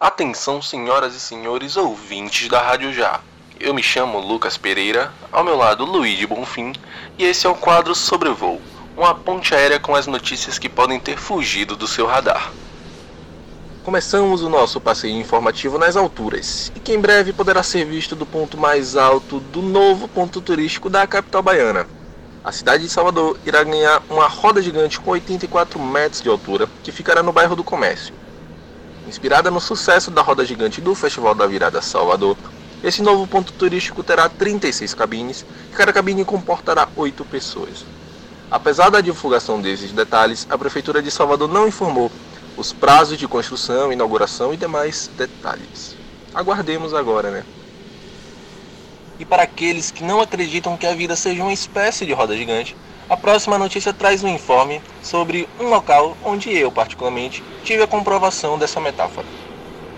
Atenção, senhoras e senhores ouvintes da Rádio Já. Eu me chamo Lucas Pereira, ao meu lado Luiz Bonfim, e esse é o quadro Sobrevoo, uma ponte aérea com as notícias que podem ter fugido do seu radar. Começamos o nosso passeio informativo nas alturas, e que em breve poderá ser visto do ponto mais alto do novo ponto turístico da capital baiana. A cidade de Salvador irá ganhar uma roda gigante com 84 metros de altura, que ficará no bairro do Comércio. Inspirada no sucesso da roda gigante do Festival da Virada Salvador, esse novo ponto turístico terá 36 cabines e cada cabine comportará 8 pessoas. Apesar da divulgação desses detalhes, a Prefeitura de Salvador não informou os prazos de construção, inauguração e demais detalhes. Aguardemos agora, né? E para aqueles que não acreditam que a vida seja uma espécie de roda gigante, a próxima notícia traz um informe sobre um local onde eu, particularmente, tive a comprovação dessa metáfora.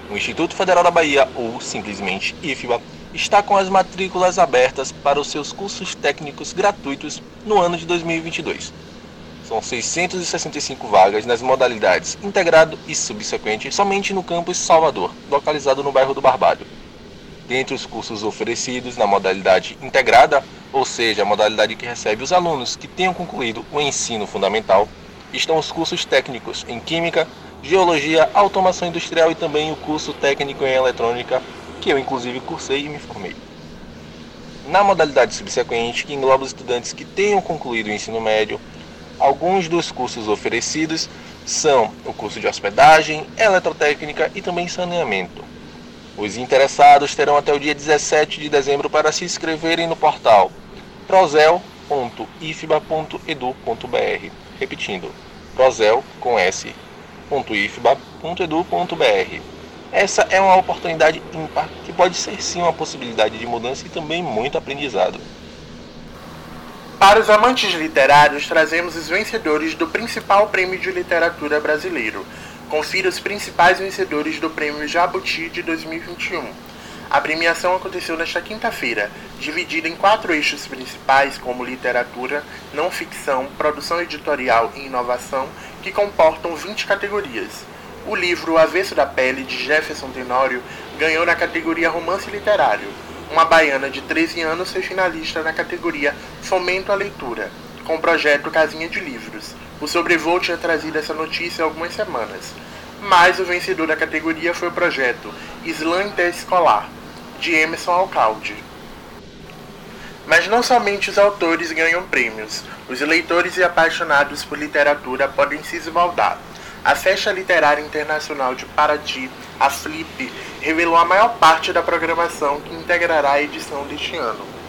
O Instituto Federal da Bahia, ou simplesmente IFBA, está com as matrículas abertas para os seus cursos técnicos gratuitos no ano de 2022. São 665 vagas nas modalidades integrado e subsequente somente no campus Salvador, localizado no bairro do Barbado. Dentre os cursos oferecidos na modalidade integrada, ou seja, a modalidade que recebe os alunos que tenham concluído o ensino fundamental, estão os cursos técnicos em Química, Geologia, Automação Industrial e também o curso técnico em Eletrônica, que eu inclusive cursei e me formei. Na modalidade subsequente, que engloba os estudantes que tenham concluído o ensino médio, alguns dos cursos oferecidos são o curso de hospedagem, eletrotécnica e também saneamento. Os interessados terão até o dia 17 de dezembro para se inscreverem no portal prozel.ifba.edu.br. Repetindo, prozel com s.ifba.edu.br. Essa é uma oportunidade ímpar que pode ser sim uma possibilidade de mudança e também muito aprendizado. Para os amantes literários, trazemos os vencedores do principal prêmio de literatura brasileiro, Confira os principais vencedores do Prêmio Jabuti de 2021. A premiação aconteceu nesta quinta-feira, dividida em quatro eixos principais, como literatura, não ficção, produção editorial e inovação, que comportam 20 categorias. O livro O Avesso da Pele, de Jefferson Tenório, ganhou na categoria Romance Literário. Uma baiana de 13 anos foi finalista na categoria Fomento à Leitura, com o projeto Casinha de Livros. O Sobrevoo tinha trazido essa notícia há algumas semanas, mas o vencedor da categoria foi o projeto Slam Interescolar, de Emerson Alcalde. Mas não somente os autores ganham prêmios, os leitores e apaixonados por literatura podem se esbaldar. A Festa Literária Internacional de Paraty, a FLIP, revelou a maior parte da programação que integrará a edição deste ano.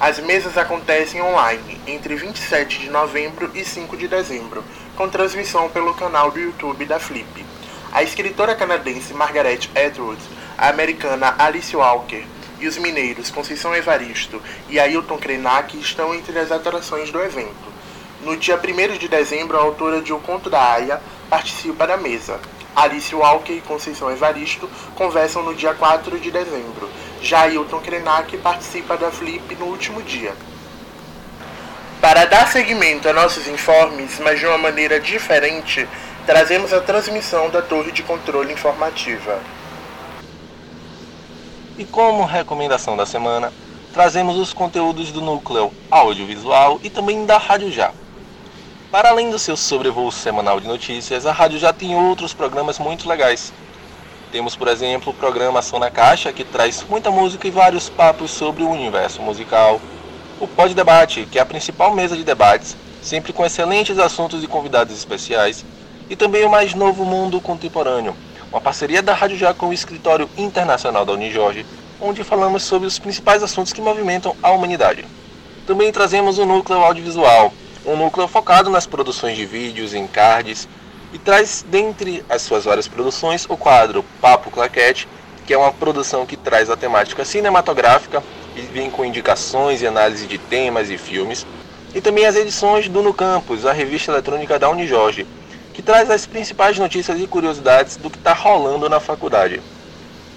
As mesas acontecem online entre 27 de novembro e 5 de dezembro, com transmissão pelo canal do YouTube da Flip. A escritora canadense Margaret Atwood, a americana Alice Walker e os mineiros Conceição Evaristo e Ailton Krenak estão entre as atrações do evento. No dia 1 de dezembro, a autora de O Conto da Aya participa da mesa. Alice Walker e Conceição Evaristo conversam no dia 4 de dezembro já Hilton Krenak participa da Flip no último dia. Para dar seguimento a nossos informes, mas de uma maneira diferente, trazemos a transmissão da torre de controle informativa. E como recomendação da semana, trazemos os conteúdos do núcleo audiovisual e também da Rádio Já. Para além do seu sobrevoo semanal de notícias, a Rádio Já tem outros programas muito legais, temos, por exemplo, o programa Ação na Caixa, que traz muita música e vários papos sobre o universo musical. O Pod Debate, que é a principal mesa de debates, sempre com excelentes assuntos e convidados especiais. E também o mais novo Mundo Contemporâneo, uma parceria da Rádio Já com o Escritório Internacional da Unijorge, onde falamos sobre os principais assuntos que movimentam a humanidade. Também trazemos o Núcleo Audiovisual, um núcleo focado nas produções de vídeos, encardes, e traz dentre as suas várias produções o quadro Papo Claquete, que é uma produção que traz a temática cinematográfica e vem com indicações e análise de temas e filmes, e também as edições do No Campus, a revista eletrônica da Unijorge, que traz as principais notícias e curiosidades do que está rolando na faculdade.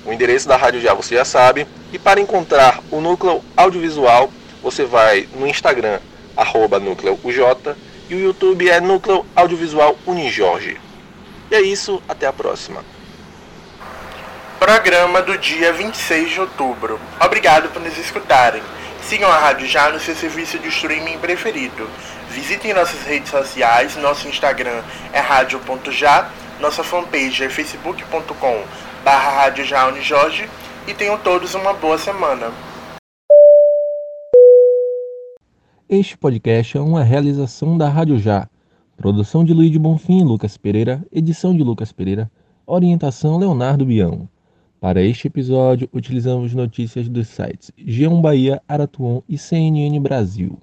O endereço da rádio já você já sabe, e para encontrar o núcleo audiovisual, você vai no Instagram, arroba núcleo UJ, e o YouTube é Núcleo Audiovisual Unijorge. E é isso, até a próxima. Programa do dia 26 de outubro. Obrigado por nos escutarem. Sigam a Rádio Já no seu serviço de streaming preferido. Visitem nossas redes sociais, nosso Instagram é rádio.já, nossa fanpage é facebook.com barra e tenham todos uma boa semana. Este podcast é uma realização da Rádio Já. Produção de Luiz de Bonfim e Lucas Pereira, edição de Lucas Pereira, orientação Leonardo Bião. Para este episódio, utilizamos notícias dos sites G1 Bahia, Aratuon e CNN Brasil.